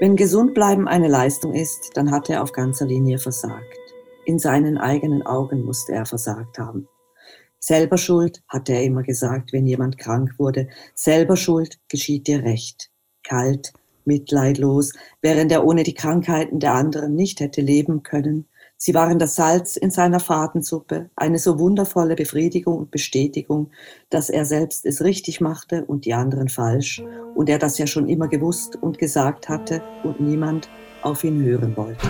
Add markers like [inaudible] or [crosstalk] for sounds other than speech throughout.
Wenn gesund bleiben eine Leistung ist, dann hat er auf ganzer Linie versagt. In seinen eigenen Augen musste er versagt haben. Selber Schuld, hatte er immer gesagt, wenn jemand krank wurde. Selber Schuld geschieht dir recht. Kalt, mitleidlos, während er ohne die Krankheiten der anderen nicht hätte leben können. Sie waren das Salz in seiner Fadensuppe, eine so wundervolle Befriedigung und Bestätigung, dass er selbst es richtig machte und die anderen falsch, und er das ja schon immer gewusst und gesagt hatte und niemand auf ihn hören wollte.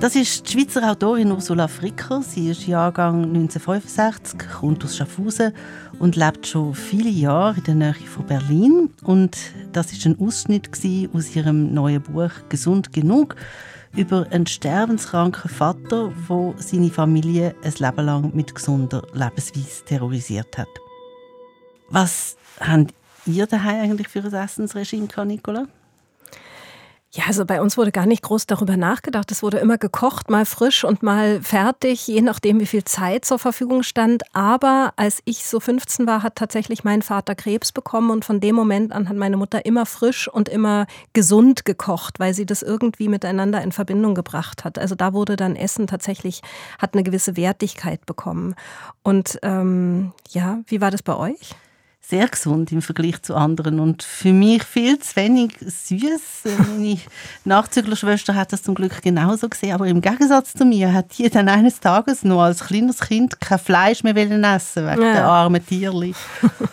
Das ist die Schweizer Autorin Ursula Fricker. Sie ist Jahrgang 1965, kommt aus Schaffhausen und lebt schon viele Jahre in der Nähe von Berlin. Und das ist ein Ausschnitt aus ihrem neuen Buch «Gesund genug» über einen sterbenskranken Vater, der seine Familie ein Leben lang mit gesunder Lebensweise terrorisiert hat. Was habt ihr daheim eigentlich für ein Essensregime, Nicola? Ja, also bei uns wurde gar nicht groß darüber nachgedacht. Es wurde immer gekocht, mal frisch und mal fertig, je nachdem, wie viel Zeit zur Verfügung stand. Aber als ich so 15 war, hat tatsächlich mein Vater Krebs bekommen und von dem Moment an hat meine Mutter immer frisch und immer gesund gekocht, weil sie das irgendwie miteinander in Verbindung gebracht hat. Also da wurde dann Essen tatsächlich, hat eine gewisse Wertigkeit bekommen. Und ähm, ja, wie war das bei euch? Sehr gesund im Vergleich zu anderen und für mich viel zu wenig süß. Meine [laughs] Nachzüglerschwester hat das zum Glück genauso gesehen, aber im Gegensatz zu mir hat die dann eines Tages noch als kleines Kind kein Fleisch mehr essen wegen ja. der armen Tierli.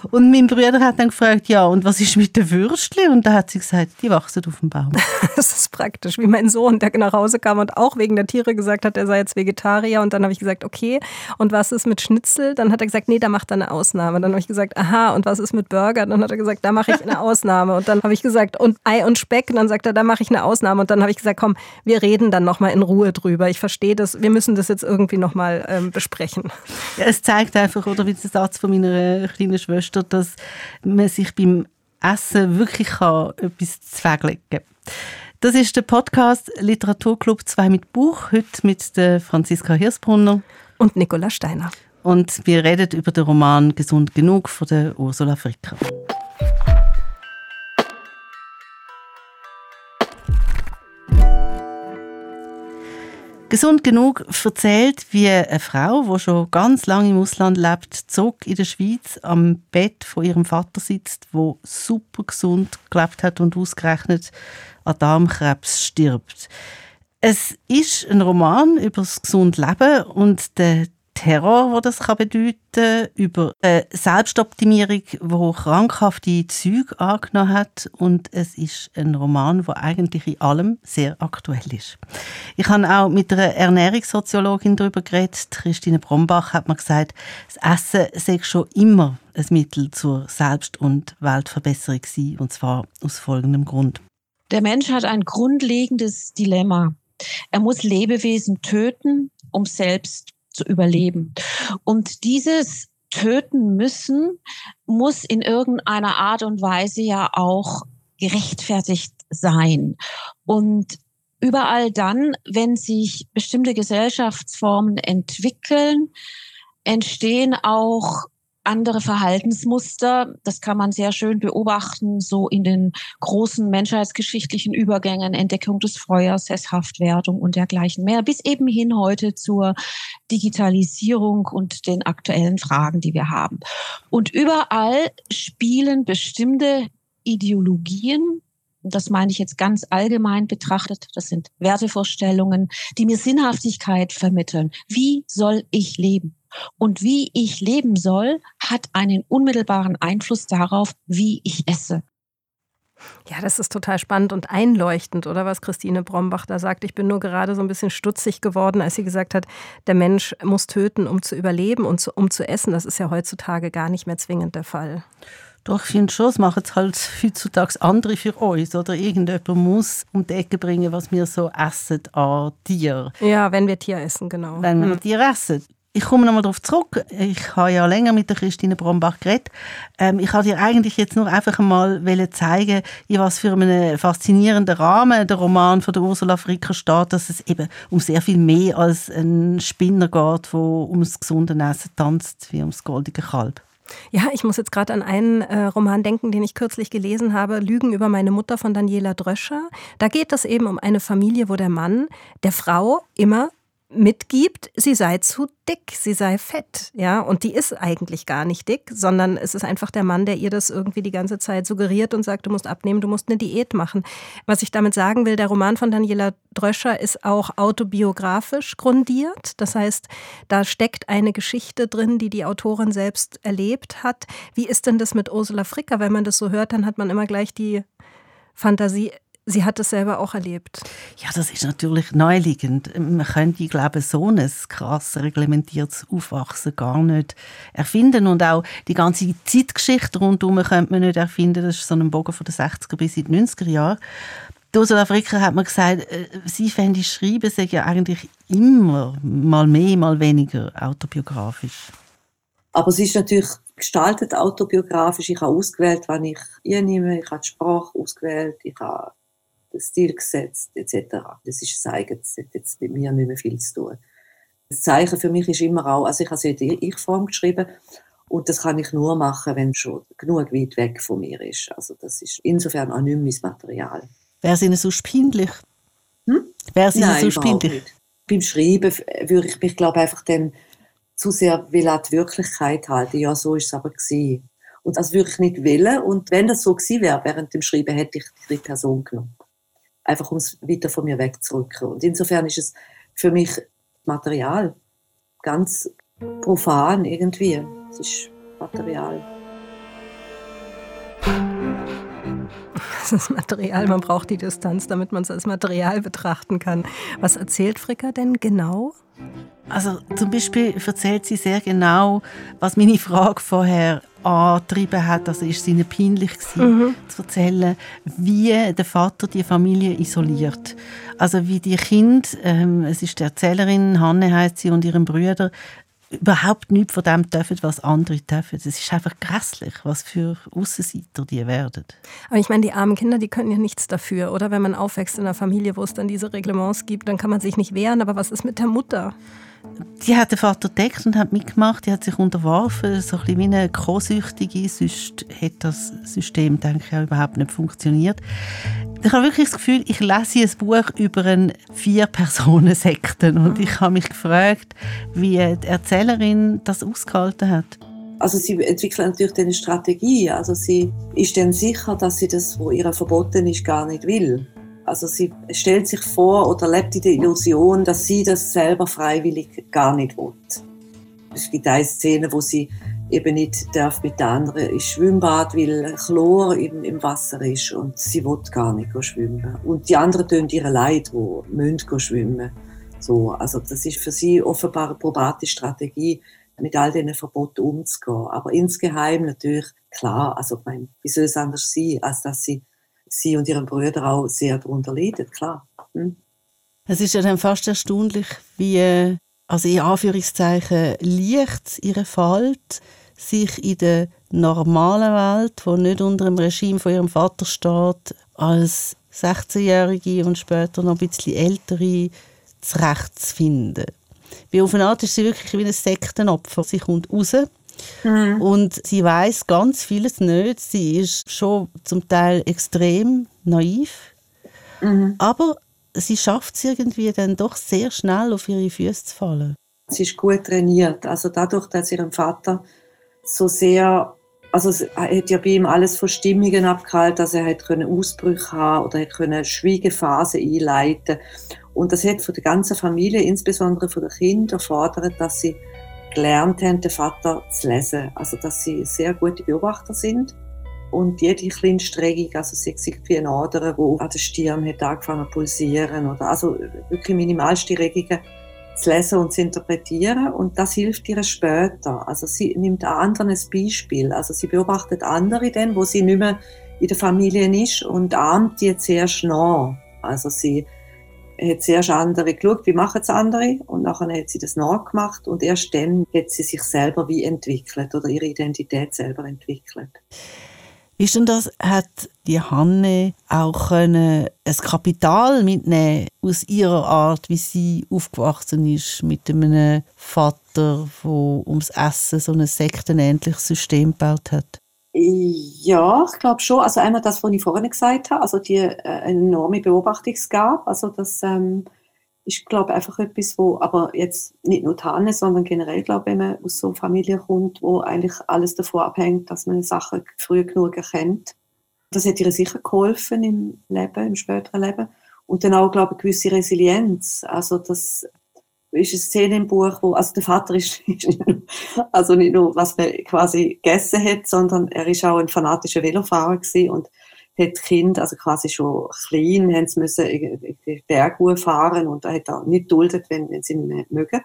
Und mein Bruder hat dann gefragt, ja und was ist mit den Würstchen? Und da hat sie gesagt, die wachsen auf dem Baum. [laughs] das ist praktisch, wie mein Sohn, der nach Hause kam und auch wegen der Tiere gesagt hat, er sei jetzt Vegetarier und dann habe ich gesagt, okay und was ist mit Schnitzel? Dann hat er gesagt, nee, da macht er eine Ausnahme. Dann habe ich gesagt, aha und was ist mit Burger? Dann hat er gesagt, da mache ich eine Ausnahme. Und dann habe ich gesagt, und Ei und Speck. Und dann sagt er, da mache ich eine Ausnahme. Und dann habe ich gesagt, komm, wir reden dann nochmal in Ruhe drüber. Ich verstehe das, wir müssen das jetzt irgendwie nochmal ähm, besprechen. Ja, es zeigt einfach, oder wie der Satz von meiner kleinen Schwester, dass man sich beim Essen wirklich kann etwas zweglegen kann. Das ist der Podcast Literaturclub 2 mit Buch, heute mit der Franziska Hirsbrunner und Nicola Steiner und wir reden über den Roman Gesund genug von der Ursula Fricker. Gesund genug erzählt, wie eine Frau, die schon ganz lange im Ausland lebt, zog in der Schweiz am Bett von ihrem Vater sitzt, wo super gesund gelebt hat und ausgerechnet an Darmkrebs stirbt. Es ist ein Roman über das gesunde Leben und der Terror, wo das kann bedeuten, über eine Selbstoptimierung, wo krankhafte Züge angenommen hat und es ist ein Roman, wo eigentlich in allem sehr aktuell ist. Ich habe auch mit einer Ernährungssoziologin darüber geredet. Christine Brombach hat mir gesagt, das Essen sei schon immer ein Mittel zur Selbst- und Weltverbesserung gewesen, und zwar aus folgendem Grund. Der Mensch hat ein grundlegendes Dilemma. Er muss Lebewesen töten, um selbst zu überleben. Und dieses Töten müssen muss in irgendeiner Art und Weise ja auch gerechtfertigt sein. Und überall dann, wenn sich bestimmte Gesellschaftsformen entwickeln, entstehen auch andere Verhaltensmuster. Das kann man sehr schön beobachten, so in den großen menschheitsgeschichtlichen Übergängen, Entdeckung des Feuers, Sesshaftwerdung und dergleichen mehr, bis eben hin heute zur Digitalisierung und den aktuellen Fragen, die wir haben. Und überall spielen bestimmte Ideologien, das meine ich jetzt ganz allgemein betrachtet, das sind Wertevorstellungen, die mir Sinnhaftigkeit vermitteln. Wie soll ich leben? Und wie ich leben soll, hat einen unmittelbaren Einfluss darauf, wie ich esse. Ja, das ist total spannend und einleuchtend, oder was Christine Brombach da sagt. Ich bin nur gerade so ein bisschen stutzig geworden, als sie gesagt hat, der Mensch muss töten, um zu überleben und zu, um zu essen. Das ist ja heutzutage gar nicht mehr zwingend der Fall. Doch, ich finde schon, es machen es halt heutzutage andere für uns. Oder irgendjemand muss um die Ecke bringen, was wir so essen an Tier. Ja, wenn wir Tier essen, genau. Wenn wir hm. Tier essen. Ich komme nochmal darauf zurück. Ich habe ja länger mit der Christine Brombach geredet. Ähm, ich wollte dir eigentlich jetzt nur einfach mal zeigen, in was für einem faszinierenden Rahmen der Roman von der Ursula Fricker steht, dass es eben um sehr viel mehr als ein Spinner geht, der ums gesunde Essen tanzt, wie ums goldige Kalb. Ja, ich muss jetzt gerade an einen äh, Roman denken, den ich kürzlich gelesen habe, Lügen über meine Mutter von Daniela Dröscher. Da geht es eben um eine Familie, wo der Mann der Frau immer mitgibt, sie sei zu dick, sie sei fett, ja, und die ist eigentlich gar nicht dick, sondern es ist einfach der Mann, der ihr das irgendwie die ganze Zeit suggeriert und sagt, du musst abnehmen, du musst eine Diät machen. Was ich damit sagen will, der Roman von Daniela Dröscher ist auch autobiografisch grundiert, das heißt, da steckt eine Geschichte drin, die die Autorin selbst erlebt hat. Wie ist denn das mit Ursula Fricker? Wenn man das so hört, dann hat man immer gleich die Fantasie, Sie hat es selber auch erlebt. Ja, das ist natürlich naheliegend. Man könnte, ich glaube, so ein krass reglementiertes Aufwachsen gar nicht erfinden. Und auch die ganze Zeitgeschichte rundherum könnte man nicht erfinden. Das ist so ein Bogen von den 60er bis in die 90er Jahre. Ursula Fricker hat mir gesagt, äh, sie fände Schreiben sei ja eigentlich immer mal mehr, mal weniger autobiografisch. Aber sie ist natürlich gestaltet autobiografisch. Ich habe ausgewählt, wann ich nehme. Ich habe die Sprache ausgewählt. Ich habe Stil gesetzt etc. Das ist das eigene, das hat jetzt mit mir nicht mehr viel zu tun. Das Zeichen für mich ist immer auch, also ich habe es in der Ich-Form geschrieben und das kann ich nur machen, wenn es schon genug weit weg von mir ist. Also das ist insofern auch nicht mein Material. Wäre es Ihnen so spindlich? Hm? Wäre es Ihnen so spindlich? Beim Schreiben würde ich mich, glaube einfach dann zu sehr will an die Wirklichkeit halten. Ja, so ist es aber gewesen. Und das würde ich nicht wollen. Und wenn das so gewesen wäre, während dem Schreiben, hätte ich die Person genommen einfach um es weiter von mir wegzurücken. Und insofern ist es für mich Material ganz profan irgendwie. Es ist Material. Das Material, man braucht die Distanz, damit man es als Material betrachten kann. Was erzählt Fricker denn genau? Also zum Beispiel erzählt sie sehr genau, was meine Frage vorher angetrieben hat. Also ist es ihnen peinlich gewesen, mhm. zu erzählen, wie der Vater die Familie isoliert. Also wie die Kinder, ähm, es ist die Erzählerin, Hanne heißt sie, und ihrem Brüder, überhaupt nichts von dem dürfen, was andere dürfen. Es ist einfach grässlich, was für Aussenseiter die werden. Aber ich meine, die armen Kinder, die können ja nichts dafür, oder? Wenn man aufwächst in einer Familie, wo es dann diese Reglements gibt, dann kann man sich nicht wehren. Aber was ist mit der Mutter? Die hat den Vater entdeckt und hat mitgemacht, die hat sich unterworfen, so ein bisschen wie eine Co-Süchtige, sonst hätte das System, denke ich, auch überhaupt nicht funktioniert. Ich habe wirklich das Gefühl, ich lese ein Buch über einen Vier-Personen-Sekten und ich habe mich gefragt, wie die Erzählerin das ausgehalten hat. Also sie entwickelt natürlich eine Strategie, also sie ist dann sicher, dass sie das, wo ihr verboten ist, gar nicht will. Also sie stellt sich vor oder lebt in der Illusion, dass sie das selber freiwillig gar nicht will. Es gibt eine Szene, wo sie eben nicht darf mit der anderen ins Schwimmbad, weil Chlor im, im Wasser ist und sie will gar nicht schwimmen. Und die anderen tun ihre Leid, wo müssen schwimmen. So, also das ist für sie offenbar eine probate Strategie, mit all diesen Verboten umzugehen. Aber insgeheim natürlich klar, also ich meine, wie soll es anders sein, als dass sie sie und ihren Brüder auch sehr darunter leiden, klar. Hm? Es ist ja dann fast erstaunlich, wie, also in Anführungszeichen, leicht ihre Falt sich in der normalen Welt, die nicht unter dem Regime von ihrem Vater steht, als 16-Jährige und später noch ein bisschen ältere zurechtzufinden. Wie auf eine Art ist sie wirklich wie ein Sektenopfer. Sie kommt raus Mhm. Und sie weiß ganz vieles nicht. Sie ist schon zum Teil extrem naiv. Mhm. Aber sie schafft es irgendwie dann doch sehr schnell auf ihre Füße zu fallen. Sie ist gut trainiert. Also dadurch, dass ihrem Vater so sehr, also es hat ja bei ihm alles von Stimmungen abgehalten, dass er hat können Ausbrüche haben oder hat können Schwiegephase einleiten. Und das hat von der ganzen Familie, insbesondere von den Kindern, erfordert, dass sie gelernt haben, den Vater zu lesen. Also, dass sie sehr gute Beobachter sind. Und jede kleinste Regung, also sei es irgendwie eine Ader, die an der Stirn hat angefangen zu pulsieren, oder also wirklich minimalste Regungen zu lesen und zu interpretieren. Und das hilft ihr später. Also sie nimmt anderen ein Beispiel. Also sie beobachtet andere dann, wo sie nicht mehr in der Familie ist und ahmt die zuerst nach. Also sie hat zuerst andere geschaut, wie machen es andere und nachher hat sie das nachgemacht und erst dann hat sie sich selber wie entwickelt oder ihre Identität selber entwickelt. Ist denn das, hat die Hanne auch können ein Kapital mitnehmen aus ihrer Art, wie sie aufgewachsen ist, mit einem Vater, der ums Essen so ein sektenähnliches System gebaut hat? Ja, ich glaube schon. Also einmal das, was ich vorhin gesagt habe, also die äh, enorme Beobachtungsgabe, also das ähm, ist, glaube einfach etwas, wo, aber jetzt nicht nur Tanne, sondern generell, glaube wenn man aus so einer Familie kommt, wo eigentlich alles davon abhängt, dass man Sachen früh genug erkennt. Das hat ihr sicher geholfen im Leben, im späteren Leben. Und dann auch, glaube ich, eine gewisse Resilienz. Also das ist eine Szene im Buch, wo, also der Vater ist, [laughs] also nicht nur, was man quasi gegessen hat, sondern er ist auch ein fanatischer Velofahrer und hat Kind, also quasi schon klein, haben sie müssen den Berg fahren und er hat auch nicht duldet, wenn, wenn sie ihn mögen.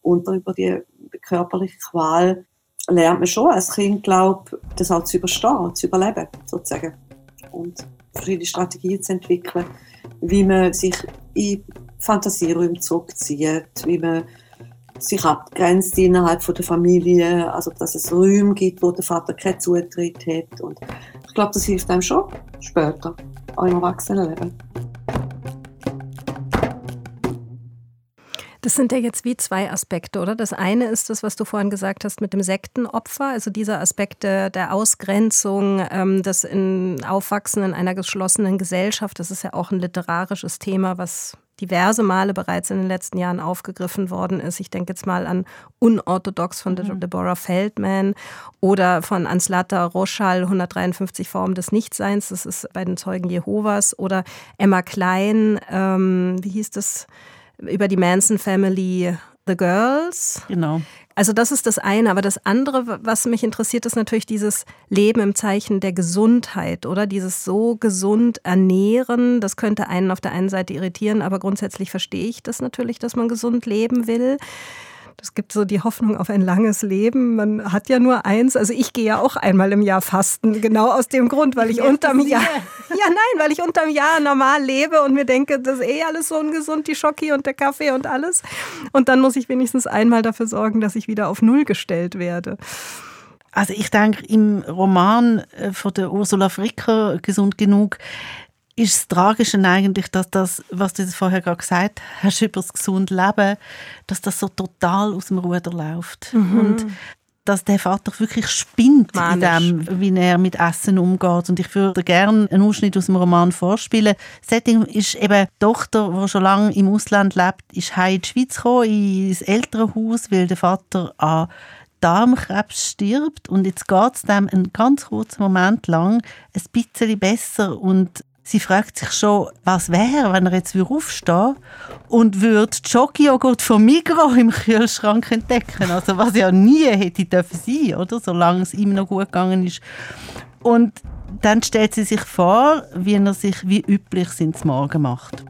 Und über die körperliche Qual lernt man schon als Kind, glaube das auch zu überstehen, zu überleben, sozusagen. Und verschiedene Strategien zu entwickeln, wie man sich in Fantasieräume zurückzieht, wie man sich abgrenzt innerhalb von der Familie, also dass es Räume gibt, wo der Vater keinen Zutritt hat. Und ich glaube, das hilft einem schon später, auch im Erwachsenenleben. Das sind ja jetzt wie zwei Aspekte, oder? Das eine ist das, was du vorhin gesagt hast mit dem Sektenopfer, also dieser Aspekt der Ausgrenzung, ähm, das in Aufwachsen in einer geschlossenen Gesellschaft, das ist ja auch ein literarisches Thema, was diverse Male bereits in den letzten Jahren aufgegriffen worden ist. Ich denke jetzt mal an Unorthodox von mhm. Deborah Feldman oder von Anslata Roschal, 153 Formen des Nichtseins, das ist bei den Zeugen Jehovas, oder Emma Klein, ähm, wie hieß das, über die Manson Family The Girls. Genau. Also das ist das eine, aber das andere, was mich interessiert, ist natürlich dieses Leben im Zeichen der Gesundheit, oder? Dieses so gesund ernähren, das könnte einen auf der einen Seite irritieren, aber grundsätzlich verstehe ich das natürlich, dass man gesund leben will. Es gibt so die Hoffnung auf ein langes Leben. Man hat ja nur eins. Also ich gehe ja auch einmal im Jahr fasten, genau aus dem Grund, weil ich Jetzt unterm Jahr, ja nein, weil ich unterm Jahr normal lebe und mir denke, das ist eh alles so ungesund, die Schoki und der Kaffee und alles. Und dann muss ich wenigstens einmal dafür sorgen, dass ich wieder auf Null gestellt werde. Also ich denke, im Roman äh, von der Ursula Fricker, Gesund genug, ist das Tragische eigentlich, dass das, was du vorher gerade gesagt hast, über das gesunde Leben, dass das so total aus dem Ruder läuft. Mhm. Und dass der Vater wirklich spinnt Manisch. in dem, wie er mit Essen umgeht. Und ich würde gerne einen Ausschnitt aus dem Roman vorspielen. Das Setting ist eben die Tochter, die schon lange im Ausland lebt, ist heim in die Schweiz gekommen, ins Elternhaus, weil der Vater an Darmkrebs stirbt. Und jetzt geht es dem einen ganz kurzen Moment lang ein bisschen besser. Und Sie fragt sich schon, was wäre, wenn er jetzt aufstehen und würde Schokijoghurt von Migros im Kühlschrank entdecken. Also was ja nie hätte dürfen sein, oder? Solange es ihm noch gut gegangen ist. Und dann stellt sie sich vor, wie er sich wie üblich ins Morgen macht.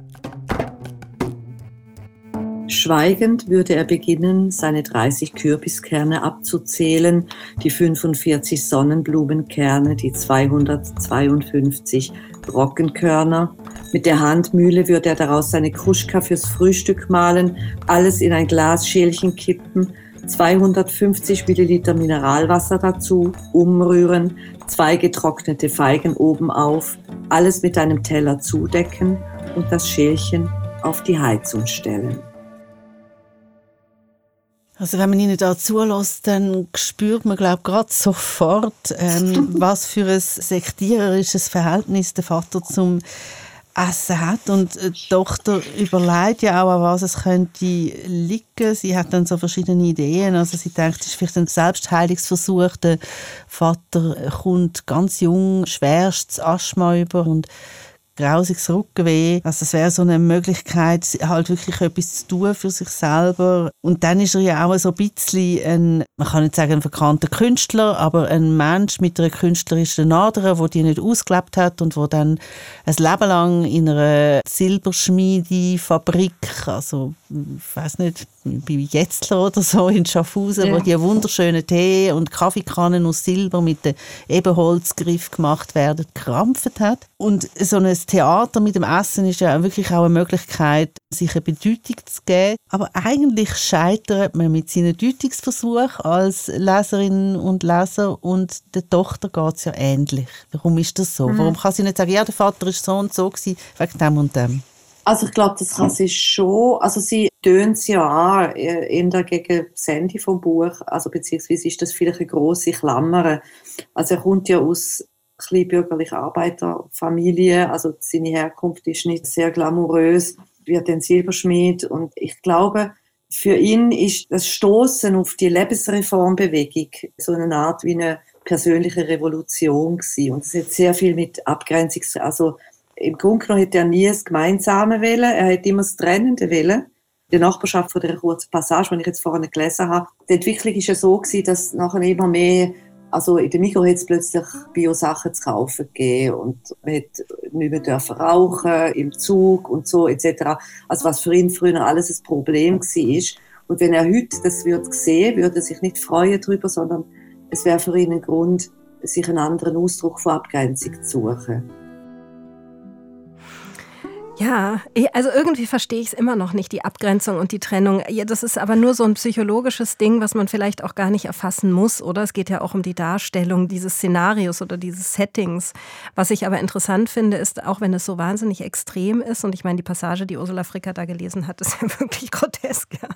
Schweigend würde er beginnen, seine 30 Kürbiskerne abzuzählen, die 45 Sonnenblumenkerne, die 252 Brockenkörner. Mit der Handmühle würde er daraus seine Kruschka fürs Frühstück mahlen, alles in ein Glasschälchen kippen, 250 Milliliter Mineralwasser dazu, umrühren, zwei getrocknete Feigen oben auf, alles mit einem Teller zudecken und das Schälchen auf die Heizung stellen. Also wenn man ihnen da zulässt, dann spürt man, glaube ich, gerade sofort, ähm, [laughs] was für ein sektiererisches Verhältnis der Vater zum Essen hat. Und die Tochter überlegt ja auch, an was es könnte liegen. Sie hat dann so verschiedene Ideen. Also sie denkt, es ist vielleicht ein Selbstheilungsversuch. Der Vater kommt ganz jung schwerstes Asthma über und grausiges Rückenweh. Also es wäre so eine Möglichkeit, halt wirklich etwas zu tun für sich selber. Und dann ist er ja auch so ein bisschen ein, man kann nicht sagen ein verkannter Künstler, aber ein Mensch mit einer künstlerischen Ader, wo die nicht ausgelebt hat und wo dann ein Leben lang in einer Silberschmiedefabrik, also weiß nicht, bei Jetzler oder so in Schaffhausen, ja. wo die wunderschönen Tee und Kaffeekannen aus Silber mit dem Ebenholzgriff gemacht werden, gekrampft hat. Und so ein Theater mit dem Essen ist ja wirklich auch eine Möglichkeit, sich eine Bedeutung zu geben. Aber eigentlich scheitert man mit seinem Deutungsversuch als Leserin und Leser und der Tochter geht es ja ähnlich. Warum ist das so? Mhm. Warum kann sie nicht sagen, ja, der Vater ist so und so gewesen, wegen dem und dem? Also ich glaube, das kann sie schon, also sie tönt es ja an, äh, in der gegen das Ende vom Buch, also beziehungsweise ist das vielleicht eine grosse Klammer. Also er kommt ja aus kleinbürgerlicher Arbeiterfamilie, also seine Herkunft ist nicht sehr glamourös, wird ein Silberschmied und ich glaube, für ihn ist das Stoßen auf die Lebensreformbewegung so eine Art wie eine persönliche Revolution gewesen. Und es hat sehr viel mit Abgrenzung, also im Grunde genommen hätte er nie das Gemeinsame wählen, er hätte immer das Trennende wählen. Die Nachbarschaft von der kurzen Passage, die ich jetzt vorhin gelesen habe, die Entwicklung ist ja so gewesen, dass nachher immer mehr, also in der Mikro hat es plötzlich Bio-Sachen zu kaufen gegeben und man hat nicht mehr dürfen rauchen im Zug und so etc. Also was für ihn früher alles ein Problem war. Und wenn er heute das würde sehen, würde er sich nicht freuen darüber, sondern es wäre für ihn ein Grund, sich einen anderen Ausdruck von Abgrenzung zu suchen. Ja, also irgendwie verstehe ich es immer noch nicht, die Abgrenzung und die Trennung. Das ist aber nur so ein psychologisches Ding, was man vielleicht auch gar nicht erfassen muss, oder? Es geht ja auch um die Darstellung dieses Szenarios oder dieses Settings. Was ich aber interessant finde, ist, auch wenn es so wahnsinnig extrem ist, und ich meine, die Passage, die Ursula Fricker da gelesen hat, [laughs] ist ja wirklich grotesk. Ja.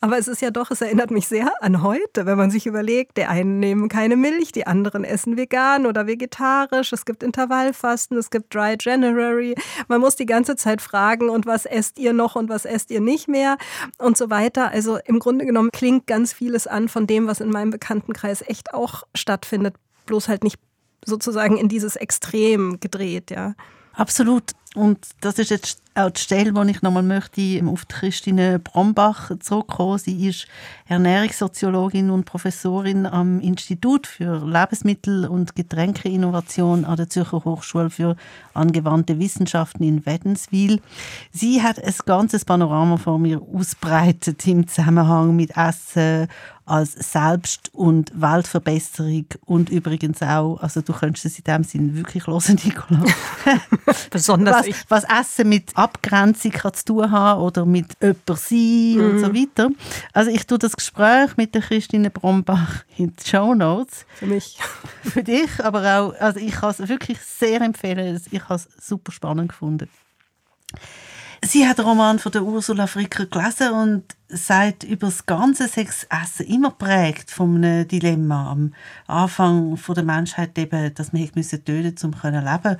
Aber es ist ja doch, es erinnert mich sehr an heute, wenn man sich überlegt, die einen nehmen keine Milch, die anderen essen vegan oder vegetarisch, es gibt Intervallfasten, es gibt Dry January. Man muss die ganze ganze Zeit fragen und was esst ihr noch und was esst ihr nicht mehr und so weiter. Also im Grunde genommen klingt ganz vieles an von dem, was in meinem Bekanntenkreis echt auch stattfindet, bloß halt nicht sozusagen in dieses Extrem gedreht, ja. Absolut. Und das ist jetzt auch die Stelle, wo ich nochmal möchte auf Christine Brombach zurückkommen. Sie ist Ernährungssoziologin und Professorin am Institut für Lebensmittel- und Getränkeinnovation an der Zürcher Hochschule für angewandte Wissenschaften in Wädenswil. Sie hat ein ganzes Panorama vor mir ausbreitet im Zusammenhang mit Essen, als Selbst- und Weltverbesserung und übrigens auch, also du könntest es in dem Sinn wirklich hören, [laughs] Nicola. [laughs] Besonders was, was Essen mit Abgrenzung kann zu tun haben oder mit jemand sein mhm. und so weiter. Also ich tue das Gespräch mit der Christine Brombach in die Show Notes. Für mich. [laughs] Für dich, aber auch, also ich kann es wirklich sehr empfehlen. Ich habe es super spannend gefunden. Sie hat den Roman von der Ursula Fricker gelesen und sagt über das ganze Sexessen immer prägt von einem Dilemma. Am Anfang von der Menschheit eben, dass man töten musste, um zu leben.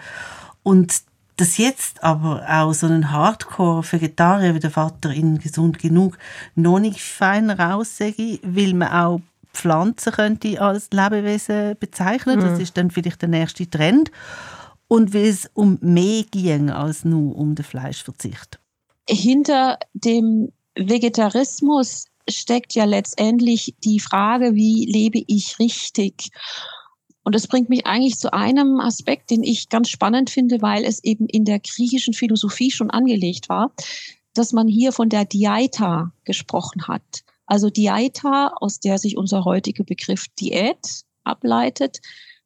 Und dass jetzt aber auch so ein Hardcore-Vegetarier wie der Vater in Gesund genug noch nicht fein raussage, weil man auch Pflanzen könnte als Lebewesen bezeichnen. Das mhm. ist dann vielleicht der nächste Trend und wie es um mehr ging als nur um den Fleischverzicht. Hinter dem Vegetarismus steckt ja letztendlich die Frage, wie lebe ich richtig? Und das bringt mich eigentlich zu einem Aspekt, den ich ganz spannend finde, weil es eben in der griechischen Philosophie schon angelegt war, dass man hier von der Dieta gesprochen hat. Also Dieta, aus der sich unser heutiger Begriff Diät ableitet,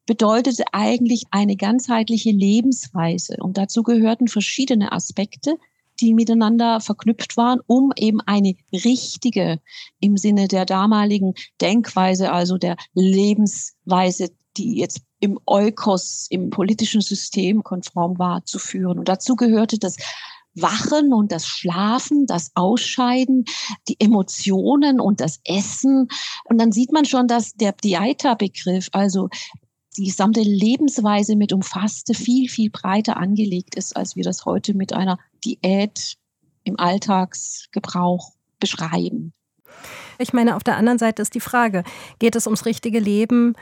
bedeutete eigentlich eine ganzheitliche Lebensweise. Und dazu gehörten verschiedene Aspekte, die miteinander verknüpft waren, um eben eine richtige im Sinne der damaligen Denkweise, also der Lebensweise, die jetzt im Eukos, im politischen System konform war, zu führen. Und dazu gehörte das Wachen und das Schlafen, das Ausscheiden, die Emotionen und das Essen. Und dann sieht man schon, dass der Dieta-Begriff, also die gesamte Lebensweise mit umfasste, viel, viel breiter angelegt ist, als wir das heute mit einer Diät im Alltagsgebrauch beschreiben. Ich meine, auf der anderen Seite ist die Frage, geht es ums richtige Leben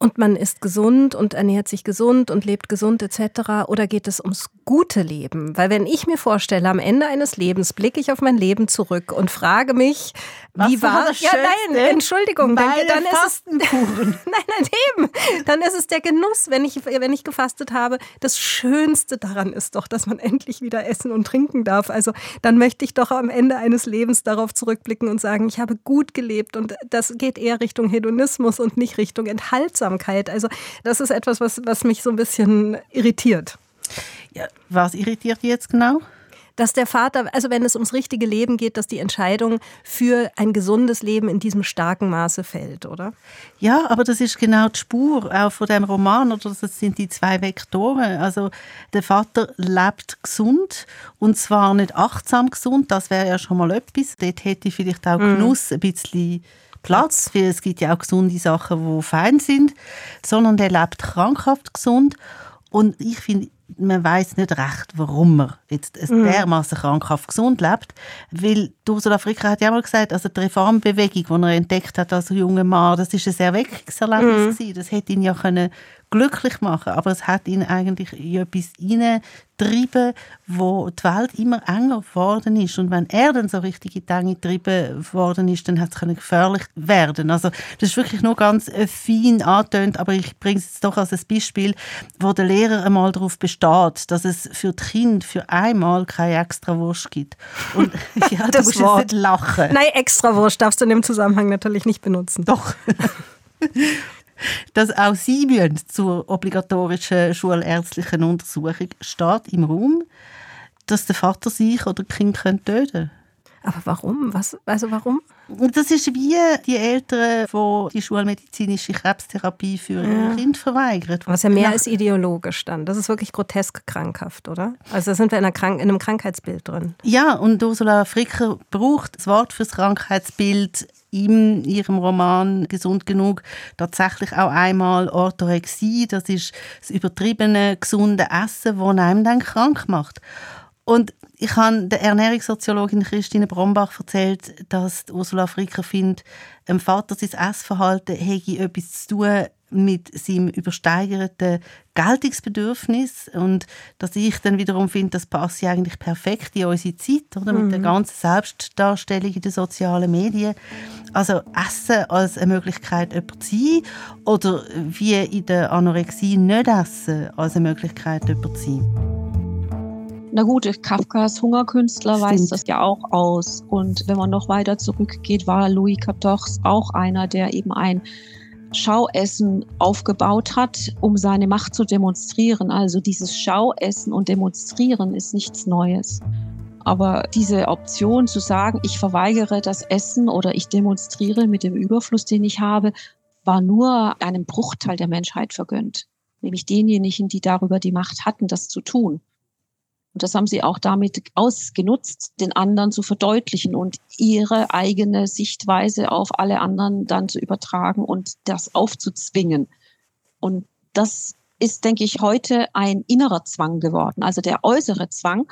und man ist gesund und ernährt sich gesund und lebt gesund etc. Oder geht es ums gute Leben? Weil wenn ich mir vorstelle, am Ende eines Lebens blicke ich auf mein Leben zurück und frage mich, Was wie war das Ja, nein? Entschuldigung, dann, Meine dann ist es. [laughs] Nein, nein, eben. Dann ist es der Genuss, wenn ich, wenn ich gefastet habe. Das Schönste daran ist doch, dass man endlich wieder essen und trinken darf. Also dann möchte ich doch am Ende eines Lebens darauf zurückblicken und sagen, ich habe gut gelebt und das geht eher Richtung Hedonismus und nicht Richtung Enthaltsamkeit. Also das ist etwas, was, was mich so ein bisschen irritiert. Ja, was irritiert dich jetzt genau? Dass der Vater, also wenn es ums richtige Leben geht, dass die Entscheidung für ein gesundes Leben in diesem starken Maße fällt, oder? Ja, aber das ist genau die Spur auch von dem Roman oder das sind die zwei Vektoren. Also der Vater lebt gesund und zwar nicht achtsam gesund, das wäre ja schon mal etwas. Dort hätte vielleicht auch Genuss ein bisschen Platz, weil es gibt ja auch gesunde Sachen, die fein sind, sondern der lebt krankhaft gesund. Und ich finde, man weiß nicht recht, warum er jetzt dermaßen krankhaft gesund lebt, weil die Ursula Fricker hat ja mal gesagt, also die Reformbewegung, die er entdeckt hat als junger Mann, das ist ein Erweckungserlebnis gewesen. Das hätte ihn ja können glücklich machen, aber es hat ihn eigentlich in etwas hineingetrieben, wo die Welt immer enger geworden ist. Und wenn er dann so richtig in die Enge getrieben worden ist, dann hat es gefährlich werden. Also das ist wirklich nur ganz fein angetönt, aber ich bringe es jetzt doch als ein Beispiel, wo der Lehrer einmal darauf besteht, dass es für die Kinder für einmal keine extra Wurst gibt. Und [laughs] [laughs] ja, du Das musst Wort. jetzt nicht lachen. Nein, extra Wurst darfst du in dem Zusammenhang natürlich nicht benutzen. Doch. [laughs] Dass auch sie müssen zur obligatorischen schulärztlichen Untersuchung steht im Raum, dass der Vater sich oder das Kind töten können. Aber warum? Was, also warum? Das ist wie die Eltern, die die schulmedizinische Krebstherapie für ihr Kind verweigern. Was ja mehr Nach- als ideologisch dann. Das ist wirklich grotesk krankhaft, oder? Also da sind wir in, in einem Krankheitsbild drin. Ja, und Ursula Fricker braucht das Wort fürs Krankheitsbild in ihrem Roman Gesund genug tatsächlich auch einmal Orthorexie. Das ist das übertriebene, gesunde Essen, das einem dann krank macht. Und ich habe der Ernährungssoziologin Christine Brombach erzählt, dass Ursula Fricker findet, dem Vater sein Essverhalten hätte etwas zu tun mit seinem übersteigerten Geltungsbedürfnis und dass ich dann wiederum finde, das passt ja eigentlich perfekt in unsere Zeit, oder? Mit der ganzen Selbstdarstellung in den sozialen Medien. Also Essen als eine Möglichkeit, jemand zu sein oder wie in der Anorexie nicht essen als eine Möglichkeit, jemand zu sein. Na gut, Kafkas Hungerkünstler weiß Stimmt. das ja auch aus. Und wenn man noch weiter zurückgeht, war Louis XIV auch einer, der eben ein Schauessen aufgebaut hat, um seine Macht zu demonstrieren. Also dieses Schauessen und Demonstrieren ist nichts Neues. Aber diese Option zu sagen, ich verweigere das Essen oder ich demonstriere mit dem Überfluss, den ich habe, war nur einem Bruchteil der Menschheit vergönnt. Nämlich denjenigen, die darüber die Macht hatten, das zu tun. Und das haben sie auch damit ausgenutzt, den anderen zu verdeutlichen und ihre eigene Sichtweise auf alle anderen dann zu übertragen und das aufzuzwingen. Und das ist, denke ich, heute ein innerer Zwang geworden. Also der äußere Zwang,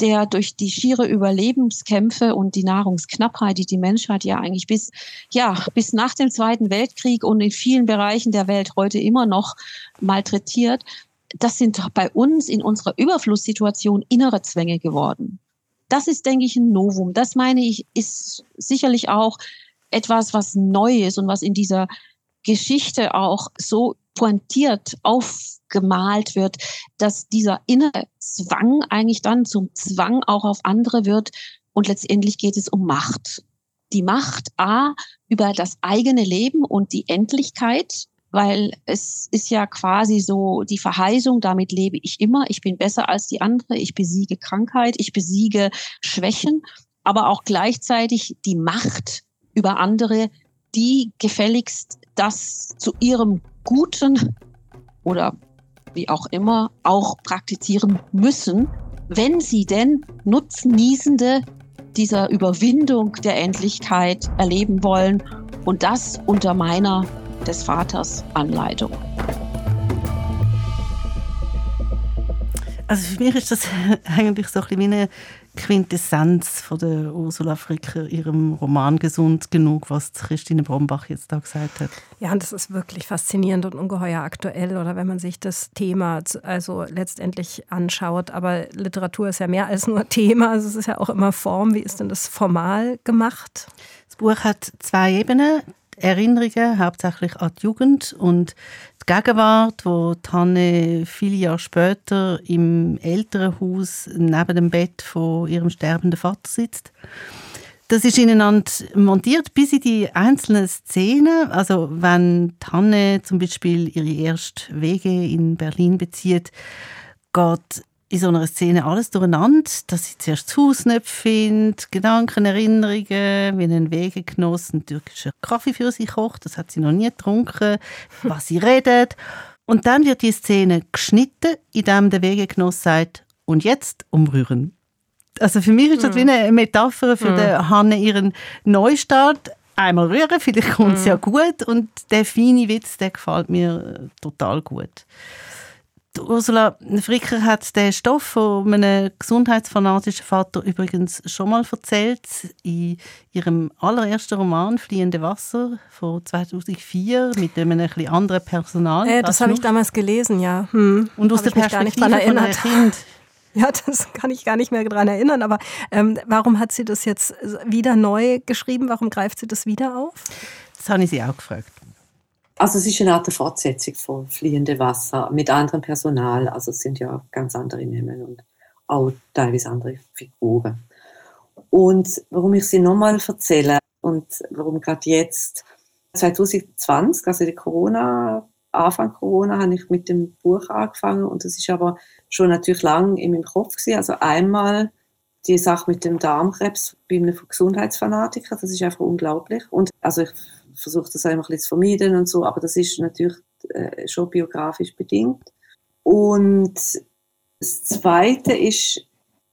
der durch die schiere Überlebenskämpfe und die Nahrungsknappheit, die die Menschheit ja eigentlich bis, ja, bis nach dem Zweiten Weltkrieg und in vielen Bereichen der Welt heute immer noch malträtiert, das sind doch bei uns in unserer Überflusssituation innere Zwänge geworden. Das ist, denke ich, ein Novum. Das meine ich, ist sicherlich auch etwas, was neu ist und was in dieser Geschichte auch so pointiert aufgemalt wird, dass dieser innere Zwang eigentlich dann zum Zwang auch auf andere wird. Und letztendlich geht es um Macht. Die Macht A über das eigene Leben und die Endlichkeit weil es ist ja quasi so die Verheißung, damit lebe ich immer, ich bin besser als die andere, ich besiege Krankheit, ich besiege Schwächen, aber auch gleichzeitig die Macht über andere, die gefälligst das zu ihrem Guten oder wie auch immer auch praktizieren müssen, wenn sie denn Nutznießende dieser Überwindung der Endlichkeit erleben wollen und das unter meiner des Vaters Anleitung. Also für mich ist das [laughs] eigentlich so ein bisschen wie eine Quintessenz von der Ursula Fricker, ihrem Roman Gesund genug, was Christine Brombach jetzt da gesagt hat. Ja, und das ist wirklich faszinierend und ungeheuer aktuell, oder wenn man sich das Thema also letztendlich anschaut. Aber Literatur ist ja mehr als nur [laughs] Thema, also es ist ja auch immer Form. Wie ist denn das formal gemacht? Das Buch hat zwei Ebenen. Erinnerungen, hauptsächlich an die Jugend und die Gegenwart, wo Tanne viele Jahre später im Elternhaus neben dem Bett von ihrem sterbenden Vater sitzt. Das ist ineinander montiert bis in die einzelnen Szenen. Also wenn Tanne zum Beispiel ihre erste Wege in Berlin bezieht, geht in so einer Szene alles durcheinander, dass sie zuerst das Haus nicht findet, Gedanken, Erinnerungen, wie ein Wegegenoss einen türkischen Kaffee für sie kocht, das hat sie noch nie getrunken, was sie redet. Und dann wird die Szene geschnitten, indem der Wegegenoss sagt, und jetzt umrühren. Also für mich ist das mhm. wie eine Metapher für mhm. den Hanne ihren Neustart. Einmal rühren, vielleicht kommt es mhm. ja gut und der feine Witz, der gefällt mir total gut. Ursula Fricker hat den Stoff von einem gesundheitsfanatischen Vater übrigens schon mal erzählt in ihrem allerersten Roman «Fliehende Wasser» von 2004 mit einem etwas anderen Personal. Äh, das habe ich damals gelesen, ja. Hm. Und aus der Perspektive von einem Kind. [laughs] Ja, das kann ich gar nicht mehr daran erinnern. Aber ähm, warum hat sie das jetzt wieder neu geschrieben? Warum greift sie das wieder auf? Das habe ich sie auch gefragt. Also es ist eine Art Fortsetzung von Fliehende Wasser mit anderem Personal. Also es sind ja ganz andere Namen und auch teilweise andere Figuren. Und warum ich sie nochmal erzähle und warum gerade jetzt, 2020, also die Corona, Anfang Corona, habe ich mit dem Buch angefangen und das ist aber schon natürlich lang in meinem Kopf gewesen. Also einmal die Sache mit dem Darmkrebs bei einem Gesundheitsfanatiker, das ist einfach unglaublich. Und also ich versuche das einfach ein zu vermeiden und so, aber das ist natürlich äh, schon biografisch bedingt. Und das Zweite ist,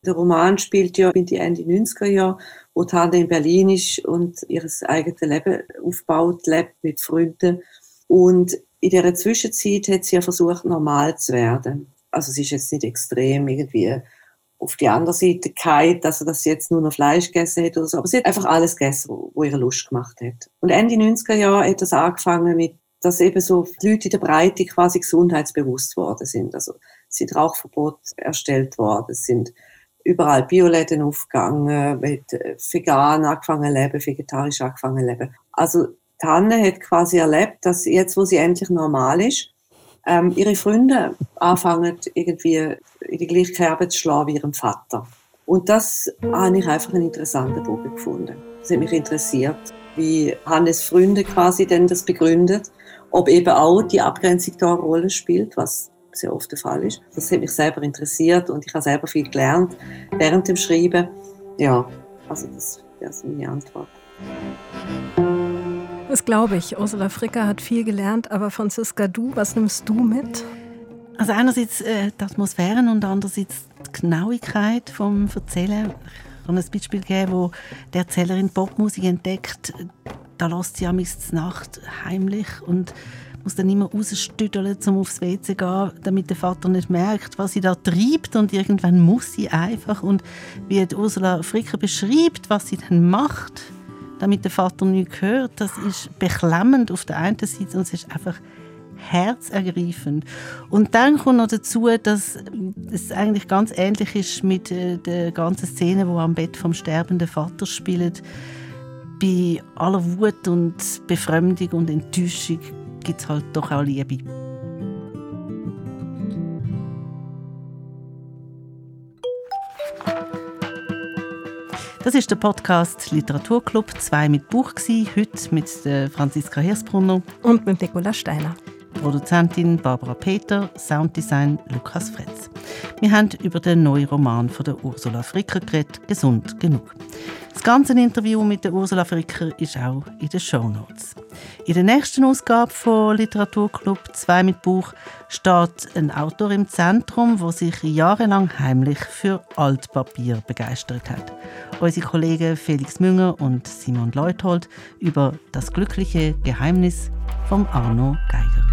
der Roman spielt ja in die Ende 90er Jahre, wo Tante in Berlin ist und ihr eigenes Leben aufbaut, lebt mit Freunden. Und in der Zwischenzeit hat sie ja versucht, normal zu werden. Also sie ist jetzt nicht extrem irgendwie auf die andere Seite gehalten, also dass sie jetzt nur noch Fleisch gegessen hat oder so. Aber sie hat einfach alles gegessen, wo ihre Lust gemacht hat. Und Ende 90er Jahre hat das angefangen mit, dass eben so die Leute in der Breite quasi gesundheitsbewusst worden sind. Also sind Rauchverbot erstellt worden, sind überall Bioläden aufgegangen, mit vegan angefangen leben, vegetarisch angefangen leben. Also Tanne hat quasi erlebt, dass jetzt, wo sie endlich normal ist, ähm, ihre Freunde anfangen, irgendwie in die gleiche Kerbe zu schlagen wie ihrem Vater. Und das habe ich einfach einen interessanten Bogen gefunden. Das hat mich interessiert, wie Hannes Freunde quasi denn das begründet, ob eben auch die Abgrenzung da eine Rolle spielt, was sehr oft der Fall ist. Das hat mich selber interessiert und ich habe selber viel gelernt während dem Schreiben. Ja, also das wäre so meine Antwort. Das glaube ich. Ursula Fricker hat viel gelernt, aber Franziska, du, was nimmst du mit? Also einerseits äh, die Atmosphäre und andererseits die Genauigkeit vom Erzählen. Ich kann ein Beispiel geben, wo die Erzählerin Popmusik entdeckt. Da lässt sie amigs Nacht heimlich und muss dann immer rausstütteln, um aufs WC zu gehen, damit der Vater nicht merkt, was sie da treibt. Und irgendwann muss sie einfach. Und wie Ursula Fricker beschreibt, was sie dann macht, damit der Vater nichts hört, das ist beklemmend auf der einen Seite und es ist einfach herzergreifend. Und dann kommt noch dazu, dass es eigentlich ganz ähnlich ist mit äh, der ganzen Szene, wo am Bett vom sterbenden Vater spielt. Bei aller Wut und Befremdung und Enttäuschung gibt es halt doch auch Liebe. Das ist der Podcast Literaturclub 2 mit Buch heute mit Franziska Hirsbrunner und mit Nicola Steiner. Produzentin Barbara Peter, Sounddesign Lukas Fretz. Wir haben über den neuen Roman von der Ursula Fricker geredet, «Gesund genug». Das ganze Interview mit der Ursula Fricker ist auch in den Show Notes. In der nächsten Ausgabe von Literaturclub 2 mit Buch steht ein Autor im Zentrum, der sich jahrelang heimlich für Altpapier begeistert hat. Unsere Kollegen Felix Münger und Simon Leuthold über das glückliche Geheimnis von Arno Geiger.